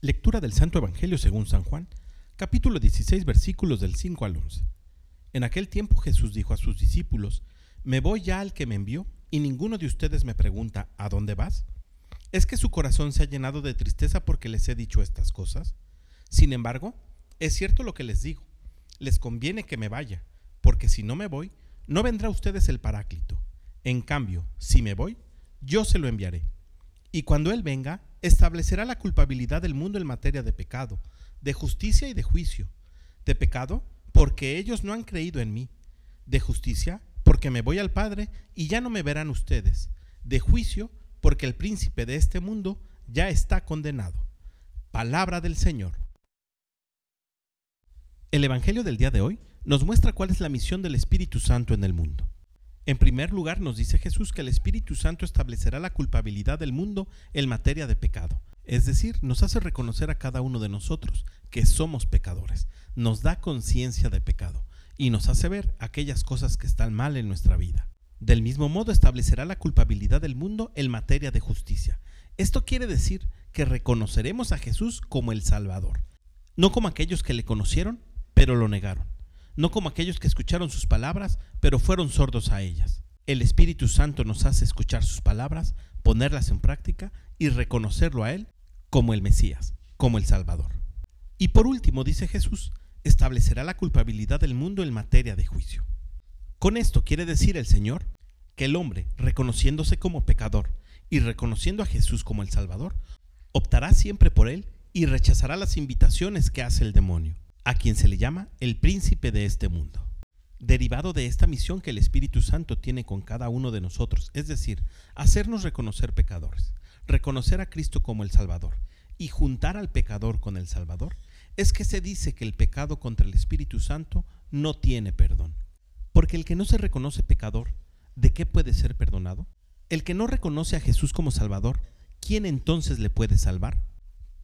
Lectura del Santo Evangelio según San Juan, capítulo 16, versículos del 5 al 11. En aquel tiempo Jesús dijo a sus discípulos, Me voy ya al que me envió, y ninguno de ustedes me pregunta, ¿a dónde vas? ¿Es que su corazón se ha llenado de tristeza porque les he dicho estas cosas? Sin embargo, es cierto lo que les digo, les conviene que me vaya, porque si no me voy, no vendrá a ustedes el Paráclito. En cambio, si me voy, yo se lo enviaré. Y cuando Él venga, establecerá la culpabilidad del mundo en materia de pecado, de justicia y de juicio. De pecado, porque ellos no han creído en mí. De justicia, porque me voy al Padre y ya no me verán ustedes. De juicio, porque el príncipe de este mundo ya está condenado. Palabra del Señor. El Evangelio del día de hoy nos muestra cuál es la misión del Espíritu Santo en el mundo. En primer lugar, nos dice Jesús que el Espíritu Santo establecerá la culpabilidad del mundo en materia de pecado. Es decir, nos hace reconocer a cada uno de nosotros que somos pecadores, nos da conciencia de pecado y nos hace ver aquellas cosas que están mal en nuestra vida. Del mismo modo establecerá la culpabilidad del mundo en materia de justicia. Esto quiere decir que reconoceremos a Jesús como el Salvador, no como aquellos que le conocieron, pero lo negaron no como aquellos que escucharon sus palabras, pero fueron sordos a ellas. El Espíritu Santo nos hace escuchar sus palabras, ponerlas en práctica y reconocerlo a Él como el Mesías, como el Salvador. Y por último, dice Jesús, establecerá la culpabilidad del mundo en materia de juicio. Con esto quiere decir el Señor que el hombre, reconociéndose como pecador y reconociendo a Jesús como el Salvador, optará siempre por Él y rechazará las invitaciones que hace el demonio a quien se le llama el príncipe de este mundo. Derivado de esta misión que el Espíritu Santo tiene con cada uno de nosotros, es decir, hacernos reconocer pecadores, reconocer a Cristo como el Salvador y juntar al pecador con el Salvador, es que se dice que el pecado contra el Espíritu Santo no tiene perdón. Porque el que no se reconoce pecador, ¿de qué puede ser perdonado? El que no reconoce a Jesús como Salvador, ¿quién entonces le puede salvar?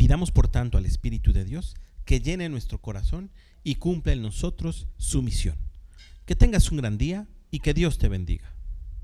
Pidamos por tanto al Espíritu de Dios que llene nuestro corazón y cumpla en nosotros su misión. Que tengas un gran día y que Dios te bendiga.